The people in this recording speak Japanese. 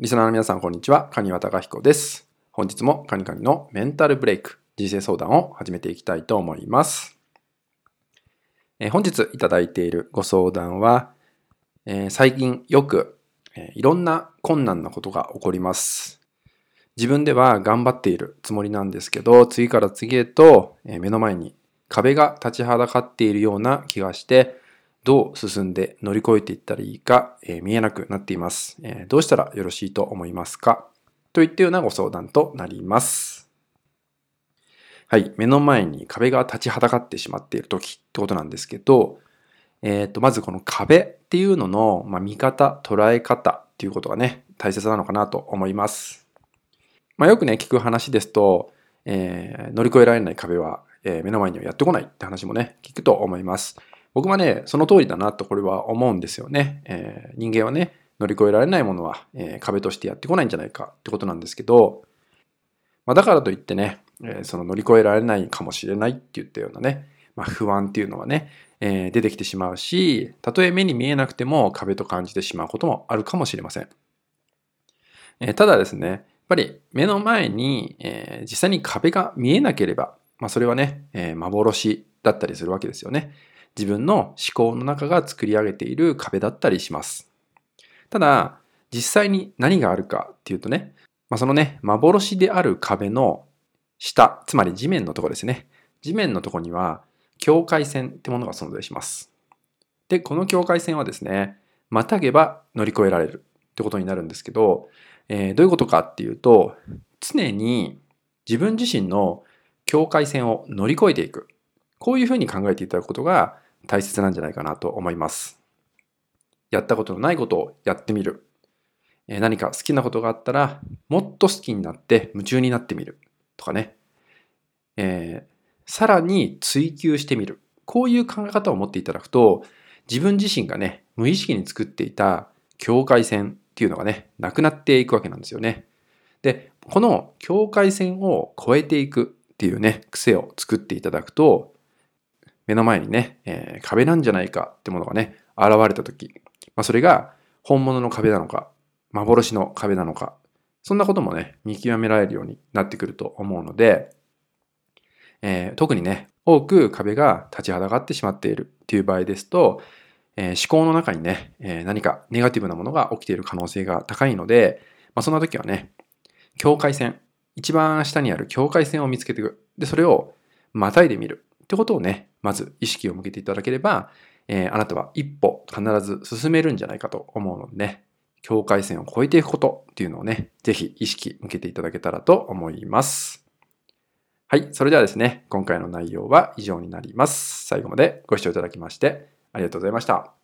リスナーの皆さん、こんにちは。カニワタカヒコです。本日もカニカニのメンタルブレイク、人生相談を始めていきたいと思います。えー、本日いただいているご相談は、えー、最近よく、えー、いろんな困難なことが起こります。自分では頑張っているつもりなんですけど、次から次へと、え目の前に壁が立ちはだかっているような気がして、どう進んで乗り越えていったらいいか、えー、見えなくなっています、えー、どうしたらよろしいと思いますか？といったようなご相談となります。はい。目の前に壁が立ちはだかってしまっている時ってことなんですけど、えっ、ー、と、まずこの壁っていうのの、まあ、見方、捉え方っていうことがね、大切なのかなと思います。まあ、よくね、聞く話ですと、えー、乗り越えられない壁は、えー、目の前にはやってこないって話もね、聞くと思います。僕はね、その通りだなとこれは思うんですよね。えー、人間はね、乗り越えられないものは、えー、壁としてやってこないんじゃないかってことなんですけど、まあ、だからといってね、えー、その乗り越えられないかもしれないって言ったようなね、まあ、不安っていうのはね、えー、出てきてしまうし、たとえ目に見えなくても壁と感じてしまうこともあるかもしれません。え、ただですね、やっぱり目の前に、え、実際に壁が見えなければ、まあ、それはね、え、幻だったりするわけですよね。自分の思考の中が作り上げている壁だったりします。ただ、実際に何があるかっていうとね、まあ、そのね、幻である壁の下、つまり地面のところですね。地面のところには境界線ってものが存在します。で、この境界線はですね、またげば乗り越えられるってことになるんですけど、えー、どういうことかっていうと、常に自分自身の境界線を乗り越えていく。こういうふうに考えていただくことが大切なんじゃないかなと思います。やったことのないことをやってみる。何か好きなことがあったら、もっと好きになって夢中になってみる。とかね。えー、さらに追求してみる。こういう考え方を持っていただくと、自分自身がね、無意識に作っていた境界線っていうのがね、なくなっていくわけなんですよね。で、この境界線を越えていくっていうね、癖を作っていただくと、目の前にね、えー、壁なんじゃないかってものがね、現れた時、まあ、それが本物の壁なのか、幻の壁なのか、そんなこともね、見極められるようになってくると思うので、えー、特にね、多く壁が立ちはだかってしまっているっていう場合ですと、えー、思考の中にね、えー、何かネガティブなものが起きている可能性が高いので、まあ、そんな時はね、境界線、一番下にある境界線を見つけていく。で、それをまたいでみる。ってことをね、まず意識を向けていただければ、えー、あなたは一歩必ず進めるんじゃないかと思うのでね、境界線を越えていくことっていうのをね、ぜひ意識向けていただけたらと思います。はい。それではですね、今回の内容は以上になります。最後までご視聴いただきましてありがとうございました。